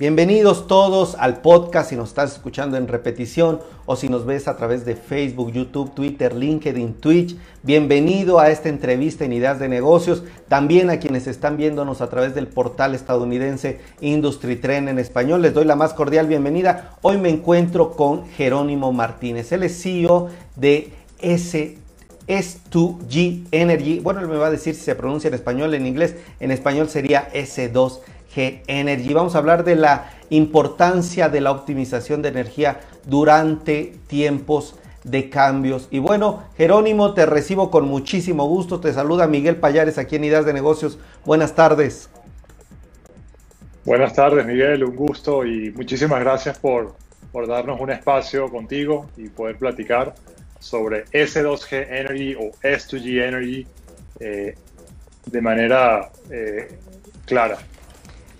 Bienvenidos todos al podcast si nos estás escuchando en repetición o si nos ves a través de Facebook, YouTube, Twitter, LinkedIn, Twitch. Bienvenido a esta entrevista en Ideas de Negocios. También a quienes están viéndonos a través del portal estadounidense Industry Trend en español. Les doy la más cordial bienvenida. Hoy me encuentro con Jerónimo Martínez. Él es CEO de S S2G Energy. Bueno, él me va a decir si se pronuncia en español, en inglés. En español sería S2 G Energy. Vamos a hablar de la importancia de la optimización de energía durante tiempos de cambios. Y bueno, Jerónimo, te recibo con muchísimo gusto. Te saluda Miguel Payares aquí en Ideas de Negocios. Buenas tardes. Buenas tardes, Miguel. Un gusto y muchísimas gracias por, por darnos un espacio contigo y poder platicar sobre S2G Energy o S2G Energy eh, de manera eh, clara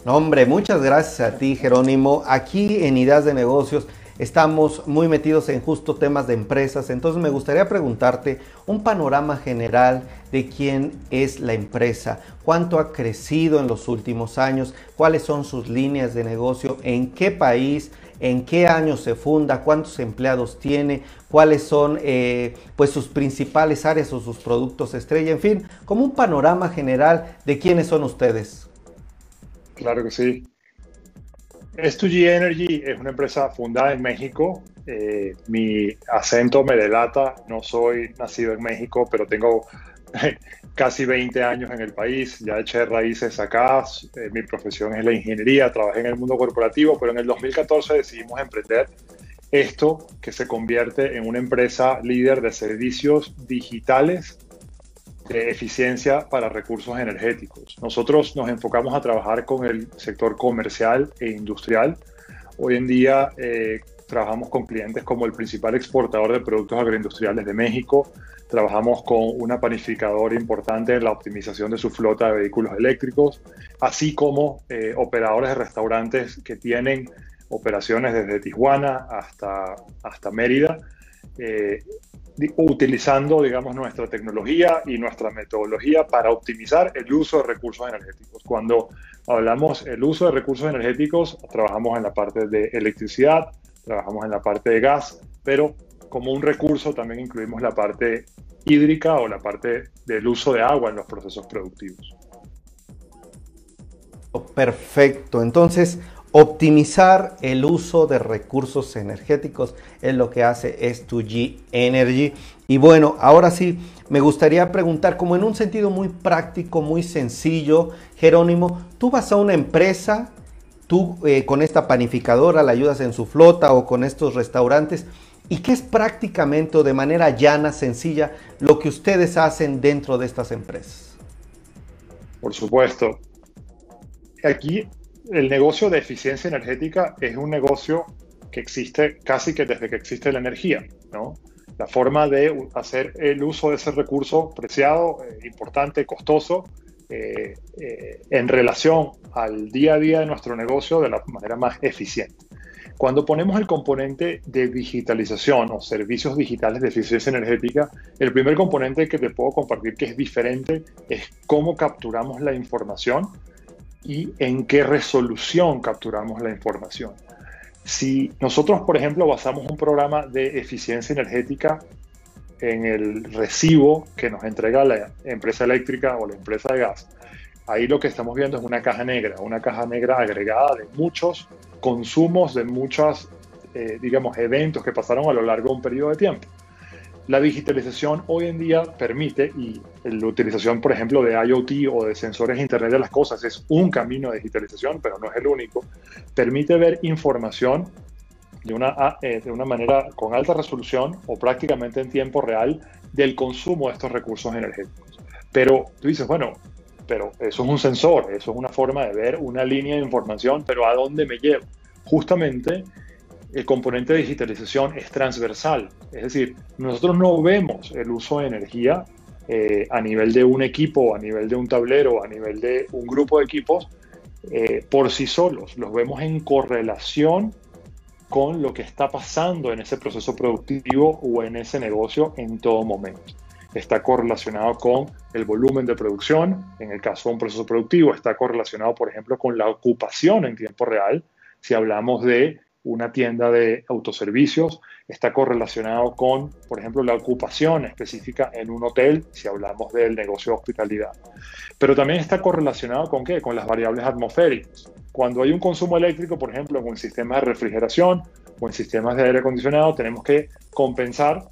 hombre, muchas gracias a ti, Jerónimo. Aquí en Ideas de Negocios estamos muy metidos en justo temas de empresas, entonces me gustaría preguntarte un panorama general de quién es la empresa, cuánto ha crecido en los últimos años, cuáles son sus líneas de negocio, en qué país, en qué año se funda, cuántos empleados tiene, cuáles son eh, pues sus principales áreas o sus productos estrella, en fin, como un panorama general de quiénes son ustedes. Claro que sí. S2G Energy es una empresa fundada en México. Eh, mi acento me delata, no soy nacido en México, pero tengo casi 20 años en el país, ya eché raíces acá, eh, mi profesión es la ingeniería, trabajé en el mundo corporativo, pero en el 2014 decidimos emprender esto que se convierte en una empresa líder de servicios digitales de eficiencia para recursos energéticos. Nosotros nos enfocamos a trabajar con el sector comercial e industrial. Hoy en día eh, trabajamos con clientes como el principal exportador de productos agroindustriales de México, trabajamos con una panificadora importante en la optimización de su flota de vehículos eléctricos, así como eh, operadores de restaurantes que tienen operaciones desde Tijuana hasta, hasta Mérida. Eh, utilizando, digamos, nuestra tecnología y nuestra metodología para optimizar el uso de recursos energéticos. Cuando hablamos el uso de recursos energéticos, trabajamos en la parte de electricidad, trabajamos en la parte de gas, pero como un recurso también incluimos la parte hídrica o la parte del uso de agua en los procesos productivos. Perfecto, entonces Optimizar el uso de recursos energéticos es lo que hace S2G Energy. Y bueno, ahora sí, me gustaría preguntar, como en un sentido muy práctico, muy sencillo, Jerónimo, tú vas a una empresa, tú eh, con esta panificadora la ayudas en su flota o con estos restaurantes, ¿y qué es prácticamente o de manera llana, sencilla, lo que ustedes hacen dentro de estas empresas? Por supuesto. Aquí el negocio de eficiencia energética es un negocio que existe casi que desde que existe la energía, ¿no? La forma de hacer el uso de ese recurso preciado, eh, importante, costoso, eh, eh, en relación al día a día de nuestro negocio de la manera más eficiente. Cuando ponemos el componente de digitalización o servicios digitales de eficiencia energética, el primer componente que te puedo compartir que es diferente es cómo capturamos la información y en qué resolución capturamos la información. Si nosotros, por ejemplo, basamos un programa de eficiencia energética en el recibo que nos entrega la empresa eléctrica o la empresa de gas, ahí lo que estamos viendo es una caja negra, una caja negra agregada de muchos consumos, de muchos, eh, digamos, eventos que pasaron a lo largo de un periodo de tiempo. La digitalización hoy en día permite, y la utilización, por ejemplo, de IoT o de sensores de Internet de las Cosas es un camino de digitalización, pero no es el único, permite ver información de una, ah, eh, de una manera con alta resolución o prácticamente en tiempo real del consumo de estos recursos energéticos. Pero tú dices, bueno, pero eso es un sensor, eso es una forma de ver una línea de información, pero ¿a dónde me llevo? Justamente el componente de digitalización es transversal. Es decir, nosotros no vemos el uso de energía eh, a nivel de un equipo, a nivel de un tablero, a nivel de un grupo de equipos eh, por sí solos. Los vemos en correlación con lo que está pasando en ese proceso productivo o en ese negocio en todo momento. Está correlacionado con el volumen de producción, en el caso de un proceso productivo, está correlacionado, por ejemplo, con la ocupación en tiempo real, si hablamos de una tienda de autoservicios, está correlacionado con, por ejemplo, la ocupación específica en un hotel, si hablamos del negocio de hospitalidad. Pero también está correlacionado con qué? Con las variables atmosféricas. Cuando hay un consumo eléctrico, por ejemplo, en un sistema de refrigeración o en sistemas de aire acondicionado, tenemos que compensar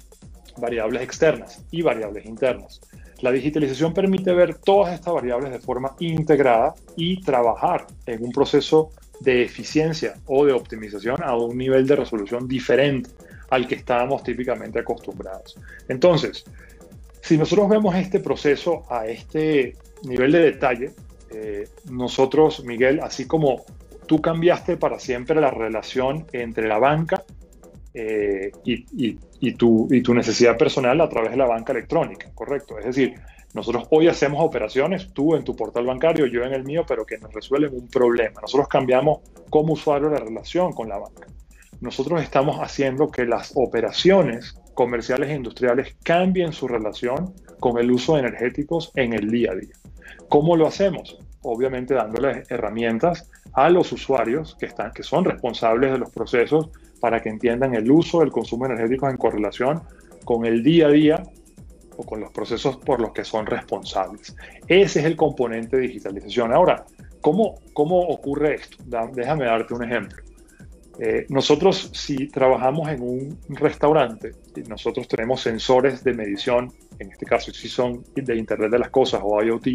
variables externas y variables internas. La digitalización permite ver todas estas variables de forma integrada y trabajar en un proceso de eficiencia o de optimización a un nivel de resolución diferente al que estábamos típicamente acostumbrados. Entonces, si nosotros vemos este proceso a este nivel de detalle, eh, nosotros, Miguel, así como tú cambiaste para siempre la relación entre la banca eh, y, tu, y tu necesidad personal a través de la banca electrónica, ¿correcto? Es decir, nosotros hoy hacemos operaciones, tú en tu portal bancario, yo en el mío, pero que nos resuelven un problema. Nosotros cambiamos como usuario la relación con la banca. Nosotros estamos haciendo que las operaciones comerciales e industriales cambien su relación con el uso de energéticos en el día a día. ¿Cómo lo hacemos? Obviamente dándoles herramientas a los usuarios que, están, que son responsables de los procesos para que entiendan el uso del consumo energético en correlación con el día a día con los procesos por los que son responsables. Ese es el componente de digitalización. Ahora, ¿cómo, cómo ocurre esto? déjame darte un ejemplo. Eh, nosotros si trabajamos en un restaurante, nosotros tenemos sensores de medición, en este caso si son de Internet de las Cosas o IoT,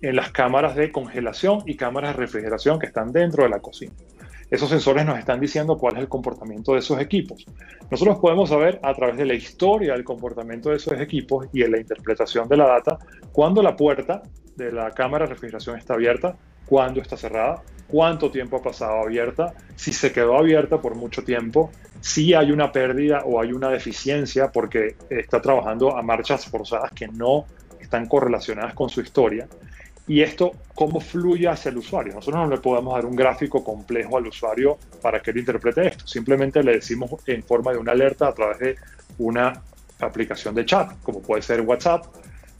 en las cámaras de congelación y cámaras de refrigeración que están dentro de la cocina. Esos sensores nos están diciendo cuál es el comportamiento de esos equipos. Nosotros podemos saber a través de la historia del comportamiento de esos equipos y en la interpretación de la data cuándo la puerta de la cámara de refrigeración está abierta, cuándo está cerrada, cuánto tiempo ha pasado abierta, si se quedó abierta por mucho tiempo, si hay una pérdida o hay una deficiencia porque está trabajando a marchas forzadas que no están correlacionadas con su historia y esto cómo fluye hacia el usuario. Nosotros no le podemos dar un gráfico complejo al usuario para que él interprete esto. Simplemente le decimos en forma de una alerta a través de una aplicación de chat, como puede ser WhatsApp,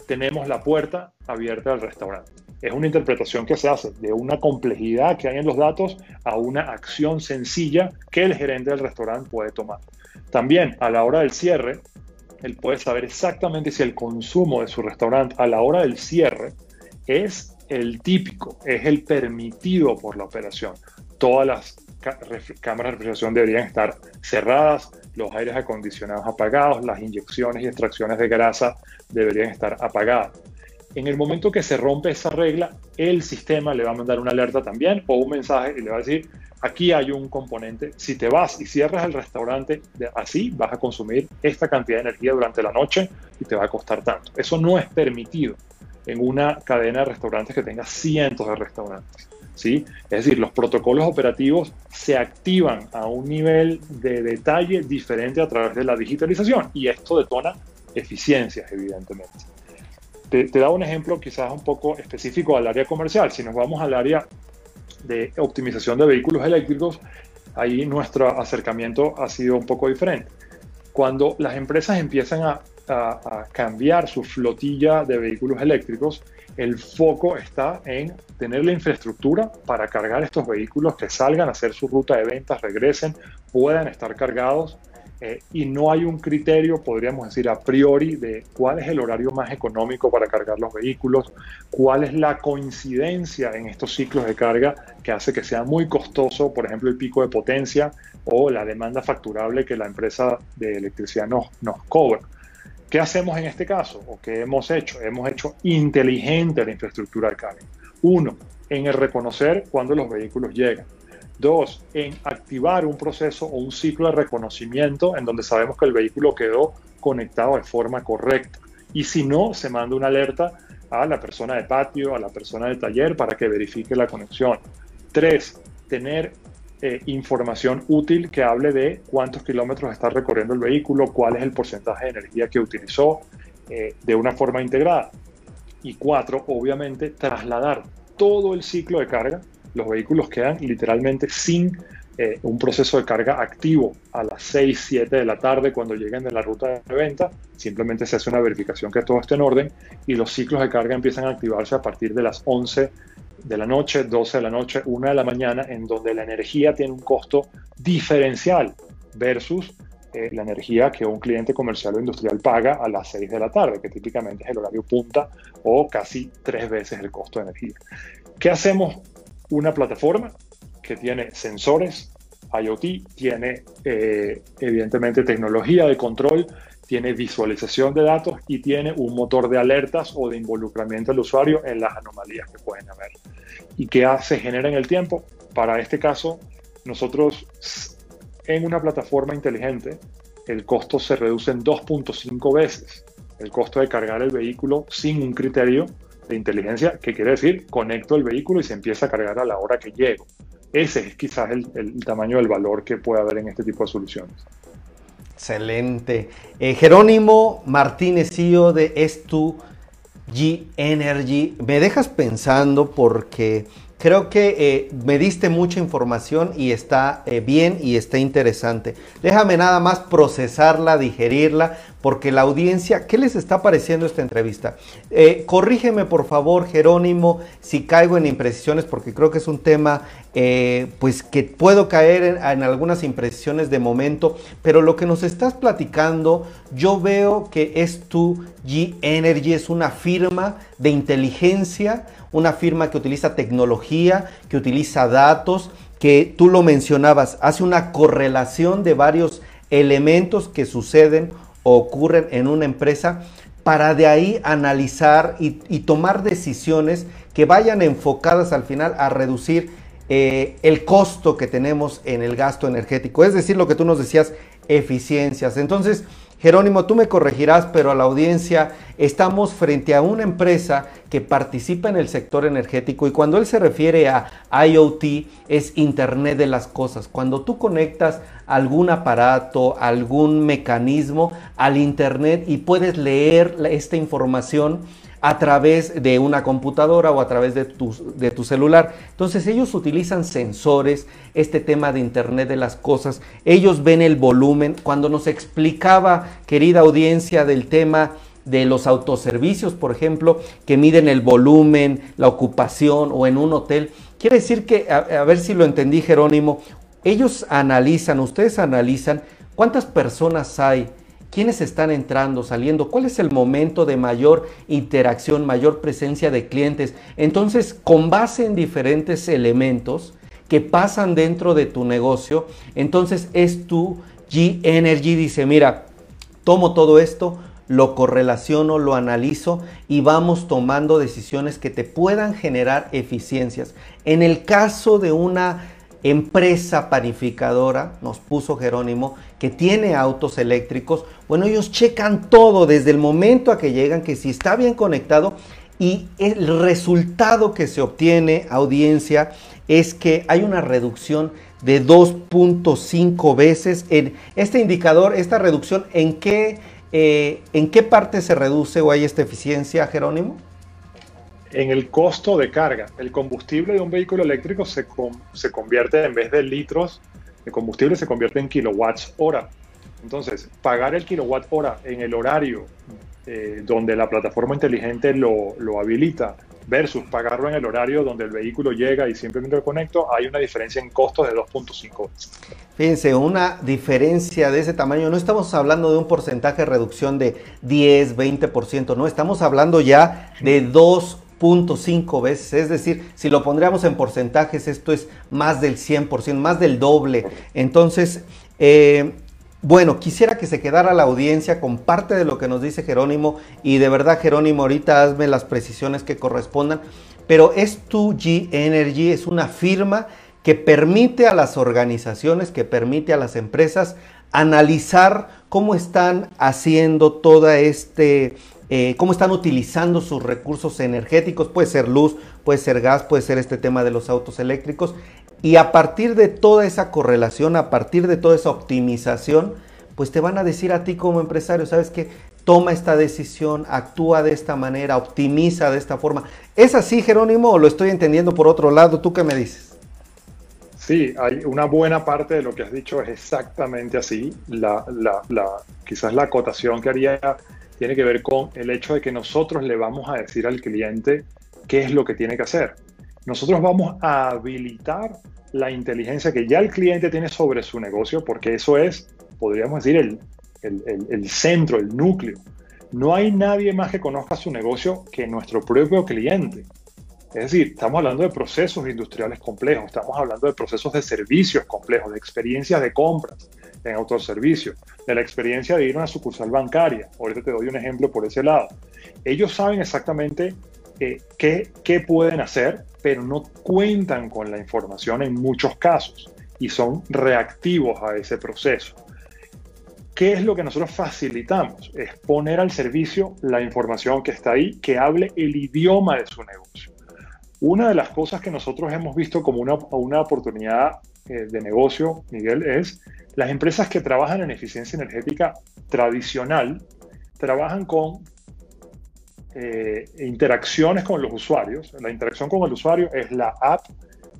tenemos la puerta abierta del restaurante. Es una interpretación que se hace de una complejidad que hay en los datos a una acción sencilla que el gerente del restaurante puede tomar. También a la hora del cierre, él puede saber exactamente si el consumo de su restaurante a la hora del cierre es el típico, es el permitido por la operación. Todas las cámaras de refrigeración deberían estar cerradas, los aires acondicionados apagados, las inyecciones y extracciones de grasa deberían estar apagadas. En el momento que se rompe esa regla, el sistema le va a mandar una alerta también o un mensaje y le va a decir, aquí hay un componente, si te vas y cierras el restaurante así, vas a consumir esta cantidad de energía durante la noche y te va a costar tanto. Eso no es permitido en una cadena de restaurantes que tenga cientos de restaurantes. ¿sí? Es decir, los protocolos operativos se activan a un nivel de detalle diferente a través de la digitalización y esto detona eficiencias, evidentemente. Te, te da un ejemplo quizás un poco específico al área comercial. Si nos vamos al área de optimización de vehículos eléctricos, ahí nuestro acercamiento ha sido un poco diferente. Cuando las empresas empiezan a a, cambiar su flotilla de vehículos eléctricos, el foco está en tener la infraestructura para cargar estos vehículos que salgan a hacer su ruta de ventas, regresen, puedan estar cargados eh, y no hay un criterio, podríamos decir, a priori de cuál es el horario más económico para cargar los vehículos, cuál es la coincidencia en estos ciclos de carga que hace que sea muy costoso, por ejemplo, el pico de potencia o la demanda facturable que la empresa de electricidad nos, nos cobra. ¿Qué hacemos en este caso? ¿O qué hemos hecho? Hemos hecho inteligente la infraestructura de carga. Uno, en el reconocer cuando los vehículos llegan. Dos, en activar un proceso o un ciclo de reconocimiento en donde sabemos que el vehículo quedó conectado de forma correcta. Y si no, se manda una alerta a la persona de patio, a la persona del taller para que verifique la conexión. Tres, tener eh, información útil que hable de cuántos kilómetros está recorriendo el vehículo, cuál es el porcentaje de energía que utilizó eh, de una forma integrada. Y cuatro, obviamente, trasladar todo el ciclo de carga. Los vehículos quedan literalmente sin eh, un proceso de carga activo a las 6, 7 de la tarde cuando lleguen de la ruta de venta. Simplemente se hace una verificación que todo esté en orden y los ciclos de carga empiezan a activarse a partir de las 11 de la noche, 12 de la noche, 1 de la mañana, en donde la energía tiene un costo diferencial versus eh, la energía que un cliente comercial o industrial paga a las 6 de la tarde, que típicamente es el horario punta o casi tres veces el costo de energía. ¿Qué hacemos? Una plataforma que tiene sensores, IoT, tiene eh, evidentemente tecnología de control, tiene visualización de datos y tiene un motor de alertas o de involucramiento del usuario en las anomalías que pueden haber. ¿Y qué se genera en el tiempo? Para este caso, nosotros en una plataforma inteligente, el costo se reduce en 2.5 veces el costo de cargar el vehículo sin un criterio de inteligencia, que quiere decir conecto el vehículo y se empieza a cargar a la hora que llego. Ese es quizás el, tamaño del valor que puede haber en este tipo de soluciones. Excelente. Eh, Jerónimo Martínez, CEO de Estu G Energy. Me dejas pensando porque Creo que eh, me diste mucha información y está eh, bien y está interesante. Déjame nada más procesarla, digerirla, porque la audiencia, ¿qué les está pareciendo esta entrevista? Eh, corrígeme por favor, Jerónimo, si caigo en imprecisiones, porque creo que es un tema pues que puedo caer en, en, algunas imprecisiones de momento, pero lo que nos estás platicando, yo veo que es tu G Energy, es una firma de inteligencia, una firma que utiliza tecnología, que utiliza datos, que tú lo mencionabas, hace una correlación de varios elementos que suceden o ocurren en una empresa para de ahí analizar y, tomar decisiones que vayan enfocadas al final a reducir eh, el costo que tenemos en el gasto energético. Es decir, lo que tú nos decías, eficiencias. Entonces, Jerónimo, tú me corregirás, pero a la audiencia estamos frente a una empresa que participa en el sector energético y cuando él se refiere a IoT es Internet de las Cosas. Cuando tú conectas algún aparato, algún mecanismo al Internet y puedes leer esta información, a través de una computadora o a través de tu, de tu celular. Entonces ellos utilizan sensores, este tema de Internet de las Cosas, ellos ven el volumen. Cuando nos explicaba, querida audiencia, del tema de los autoservicios, por ejemplo, que miden el volumen, la ocupación o en un hotel, quiere decir que, a, a ver si lo entendí Jerónimo, ellos analizan, ustedes analizan cuántas personas hay quiénes están entrando, saliendo, cuál es el momento de mayor interacción, mayor presencia de clientes. Entonces, con base en diferentes elementos que pasan dentro de tu negocio, entonces es tu G Energy dice, mira, tomo todo esto, lo correlaciono, lo analizo y vamos tomando decisiones que te puedan generar eficiencias. En el caso de una empresa panificadora, nos puso Jerónimo, que tiene autos eléctricos, bueno, ellos checan todo desde el momento a que llegan, que si está bien conectado y el resultado que se obtiene, audiencia, es que hay una reducción de 2.5 veces en este indicador, esta reducción, ¿en qué, eh, ¿en qué parte se reduce o hay esta eficiencia, Jerónimo? En el costo de carga. El combustible de un vehículo eléctrico se, se convierte, en vez de litros de combustible, se convierte en kilowatts hora. Entonces, pagar el kilowatt hora en el horario eh, donde la plataforma inteligente lo, lo, habilita versus pagarlo en el horario donde el vehículo llega y simplemente lo conecto, hay una diferencia en costos de 2.5 Fíjense, una diferencia de ese tamaño, no estamos hablando de un porcentaje de reducción de 10, 20%, no, estamos hablando ya de 2 0.5 veces, es decir, si lo pondríamos en porcentajes, esto es más del 100%, más del doble. Entonces, eh, bueno, quisiera que se quedara la audiencia con parte de lo que nos dice Jerónimo y de verdad Jerónimo, ahorita hazme las precisiones que correspondan, pero S2G Energy es una firma que permite a las organizaciones, que permite a las empresas analizar cómo están haciendo toda este eh, cómo están utilizando sus recursos energéticos, puede ser luz, puede ser gas, puede ser este tema de los autos eléctricos. Y a partir de toda esa correlación, a partir de toda esa optimización, pues te van a decir a ti como empresario, ¿sabes qué? Toma esta decisión, actúa de esta manera, optimiza de esta forma. ¿Es así, Jerónimo, o lo estoy entendiendo por otro lado? ¿Tú qué me dices? Sí, hay una buena parte de lo que has dicho es exactamente así. Quizás la acotación que haría tiene que ver con el hecho de que nosotros le vamos a decir al cliente qué es lo que tiene que hacer. nosotros vamos a habilitar la inteligencia que ya el cliente tiene sobre su negocio, porque eso es, podríamos decir, el, el, centro, el núcleo. No hay nadie más que conozca su negocio que nuestro propio cliente. Es decir, estamos hablando de procesos industriales complejos, estamos hablando de procesos de servicios complejos, de experiencias de compras en autoservicio, de la experiencia de ir a una sucursal bancaria. Ahorita te doy un ejemplo por ese lado. Ellos saben exactamente eh, qué, qué pueden hacer, pero no cuentan con la información en muchos casos y son reactivos a ese proceso. ¿Qué es lo que nosotros facilitamos? Es poner al servicio la información que está ahí, que hable el idioma de su negocio. Una de las cosas que nosotros hemos visto como una, una oportunidad de negocio, Miguel, es las empresas que trabajan en eficiencia energética tradicional, trabajan con eh, interacciones con los usuarios. La interacción con el usuario es la app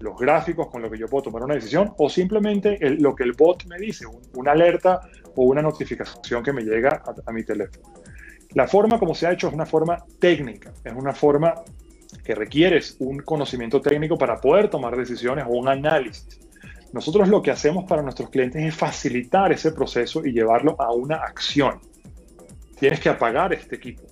los gráficos con lo que yo puedo tomar una decisión o simplemente lo que el bot me dice, una alerta o una notificación que me llega a, mi teléfono. La forma como se ha hecho es una forma técnica, es una forma que requieres un conocimiento técnico para poder tomar decisiones o un análisis. Nosotros lo que hacemos para nuestros clientes es facilitar ese proceso y llevarlo a una acción. Tienes que apagar este equipo.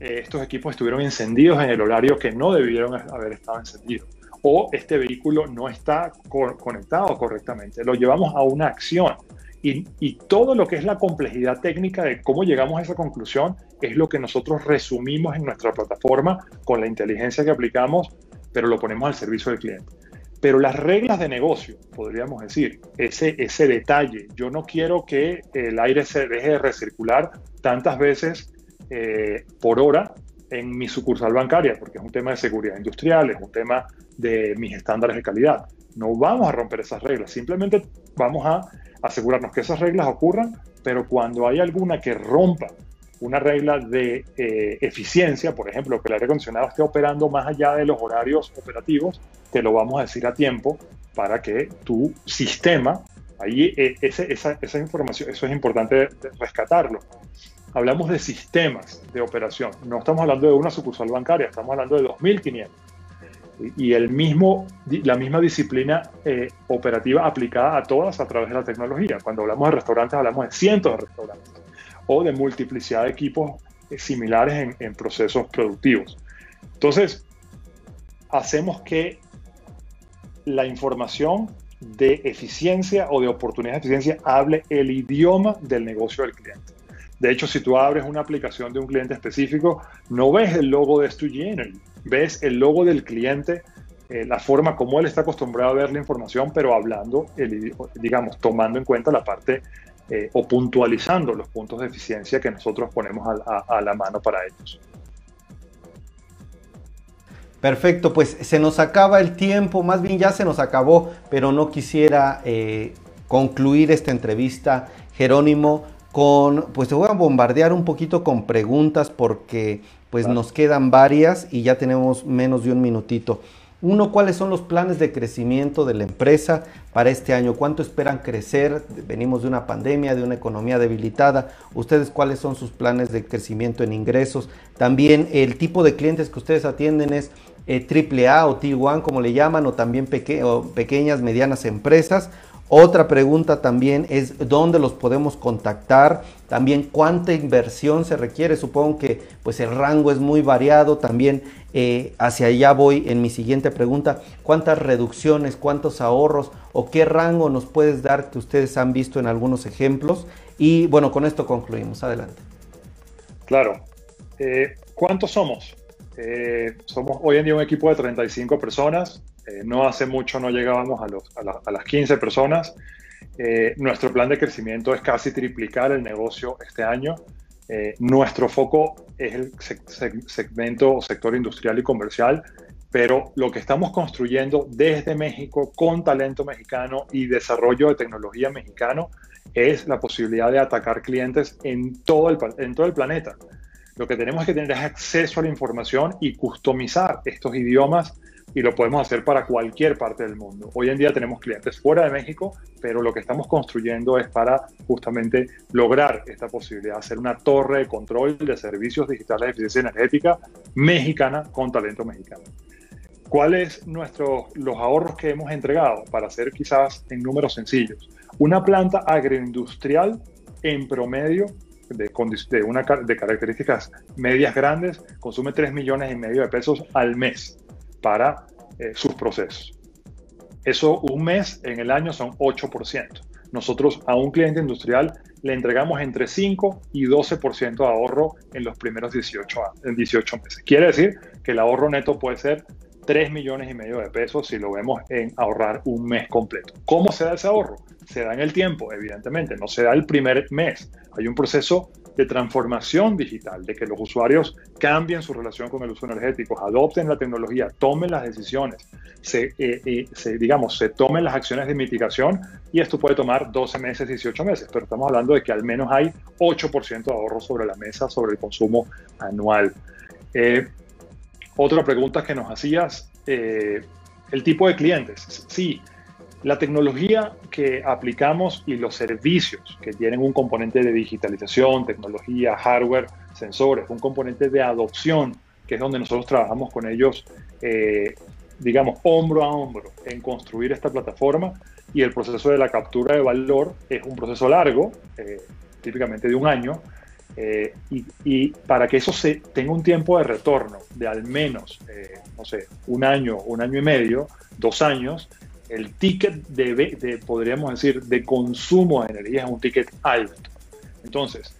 Eh, estos equipos estuvieron encendidos en el horario que no debieron haber estado encendidos o este vehículo no está conectado correctamente. Lo llevamos a una acción. Y, y, todo lo que es la complejidad técnica de cómo llegamos a esa conclusión es lo que nosotros resumimos en nuestra plataforma con la inteligencia que aplicamos, pero lo ponemos al servicio del cliente. Pero las reglas de negocio, podríamos decir, ese, ese detalle, yo no quiero que el aire se deje de recircular tantas veces eh, por hora en mi sucursal bancaria, porque es un tema de seguridad industrial, es un tema de mis estándares de calidad. No vamos a romper esas reglas, simplemente vamos a asegurarnos que esas reglas ocurran, pero cuando hay alguna que rompa una regla de eh, eficiencia, por ejemplo, que el aire acondicionado esté operando más allá de los horarios operativos, te lo vamos a decir a tiempo para que tu sistema, ahí eh, esa, esa información, eso es importante rescatarlo, hablamos de sistemas de operación. No estamos hablando de una sucursal bancaria, estamos hablando de 2.500. Y el mismo, la misma disciplina eh, operativa aplicada a todas a través de la tecnología. Cuando hablamos de restaurantes, hablamos de cientos de restaurantes o de multiplicidad de equipos eh, similares en, procesos productivos. Entonces, hacemos que la información de eficiencia o de oportunidad de eficiencia hable el idioma del negocio del cliente. De hecho, si tú abres una aplicación de un cliente específico, no ves el logo de StuG Energy, ves el logo del cliente, eh, la forma como él está acostumbrado a ver la información, pero hablando, digamos, tomando en cuenta la parte eh, o puntualizando los puntos de eficiencia que nosotros ponemos a, la mano para ellos. Perfecto, pues se nos acaba el tiempo, más bien ya se nos acabó, pero no quisiera eh, concluir esta entrevista, Jerónimo, con, pues te voy a bombardear un poquito con preguntas porque pues nos quedan varias y ya tenemos menos de un minutito. Uno, ¿cuáles son los planes de crecimiento de la empresa para este año? ¿Cuánto esperan crecer? Venimos de una pandemia, de una economía debilitada. ¿Ustedes cuáles son sus planes de crecimiento en ingresos? También el tipo de clientes que ustedes atienden es eh, AAA o T1, como le llaman, o también pequeñas, medianas empresas otra pregunta también es dónde los podemos contactar, también cuánta inversión se requiere. Supongo que pues el rango es muy variado. También eh, hacia allá voy en mi siguiente pregunta. ¿Cuántas reducciones, cuántos ahorros o qué rango nos puedes dar que ustedes han visto en algunos ejemplos? Y bueno, con esto concluimos. Adelante. Claro. Eh, ¿Cuántos somos? Eh, somos hoy en día un equipo de 35 personas. Eh, no hace mucho no llegábamos a, las 15 personas. Eh, nuestro plan de crecimiento es casi triplicar el negocio este año. Eh, nuestro foco es el segmento o sector industrial y comercial, pero lo que estamos construyendo desde México con talento mexicano y desarrollo de tecnología mexicano es la posibilidad de atacar clientes en todo el, en todo el planeta. Lo que tenemos que tener es acceso a la información y customizar estos idiomas y lo podemos hacer para cualquier parte del mundo. Hoy en día tenemos clientes fuera de México, pero lo que estamos construyendo es para justamente lograr esta posibilidad, hacer una torre de control de servicios digitales de eficiencia energética mexicana con talento mexicano. ¿Cuáles nuestros los ahorros que hemos entregado? Para hacer quizás en números sencillos. Una planta agroindustrial en promedio de, una, de características medias grandes consume 3 millones y medio de pesos al mes para eh, sus procesos. Eso un mes en el año son 8%. Nosotros a un cliente industrial le entregamos entre 5 y 12% de ahorro en los primeros 18, en 18 meses. Quiere decir que el ahorro neto puede ser 3 millones y medio de pesos si lo vemos en ahorrar un mes completo. ¿Cómo se da ese ahorro? Se da en el tiempo, evidentemente, no se da el primer mes. Hay un proceso de transformación digital, de que los usuarios cambien su relación con el uso energético, adopten la tecnología, tomen las decisiones, se, eh, se, digamos, se tomen las acciones de mitigación y esto puede tomar 12 meses, 18 meses, pero estamos hablando de que al menos hay 8% de ahorro sobre la mesa sobre el consumo anual. Eh, otra pregunta que nos hacías, eh, el tipo de clientes. Sí, la tecnología que aplicamos y los servicios que tienen un componente de digitalización, tecnología, hardware, sensores, un componente de adopción, que es donde nosotros trabajamos con ellos, eh, digamos, hombro a hombro en construir esta plataforma y el proceso de la captura de valor es un proceso largo, eh, típicamente de un año, eh, y, para que eso tenga un tiempo de retorno de al menos, no sé, un año, un año y medio, dos años, el ticket de, podríamos decir, de consumo de energía es un ticket alto. Entonces,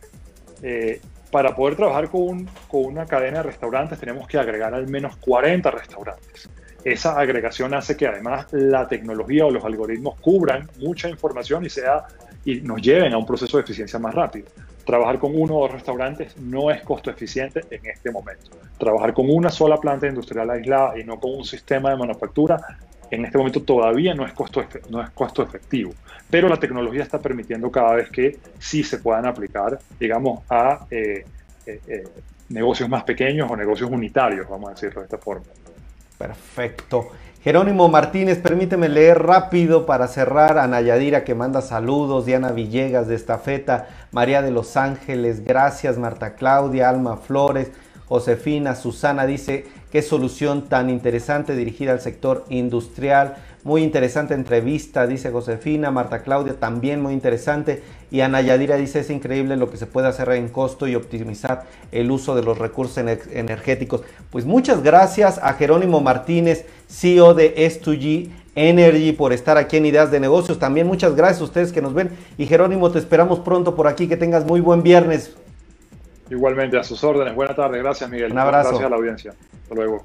eh, para poder trabajar con, con, una cadena de restaurantes tenemos que agregar al menos 40 restaurantes. Esa agregación hace que además la tecnología o los algoritmos cubran mucha información y, sea, y nos lleven a un proceso de eficiencia más rápido. Trabajar con uno o dos restaurantes no es costo eficiente en este momento. Trabajar con una sola planta industrial aislada y no con un sistema de manufactura en este momento todavía no es, costo, no es costo efectivo, pero la tecnología está permitiendo cada vez que sí se puedan aplicar, digamos, a eh, eh, eh, negocios más pequeños o negocios unitarios, vamos a decirlo de esta forma. Perfecto. Jerónimo Martínez, permíteme leer rápido para cerrar a Nayadira que manda saludos, Diana Villegas de Estafeta, María de los Ángeles, gracias, Marta Claudia, Alma Flores, Josefina, Susana dice, qué solución tan interesante dirigida al sector industrial. Muy interesante entrevista, dice Josefina. Marta Claudia también muy interesante. Y Ana Yadira dice, es increíble lo que se puede hacer en costo y optimizar el uso de los recursos energéticos. Pues muchas gracias a Jerónimo Martínez, CEO de S2G Energy, por estar aquí en Ideas de Negocios. También muchas gracias a ustedes que nos ven. Y Jerónimo, te esperamos pronto por aquí. Que tengas muy buen viernes. Igualmente, a sus órdenes. Buenas tardes. Gracias, Miguel. Un abrazo. Gracias a la audiencia. Hasta luego.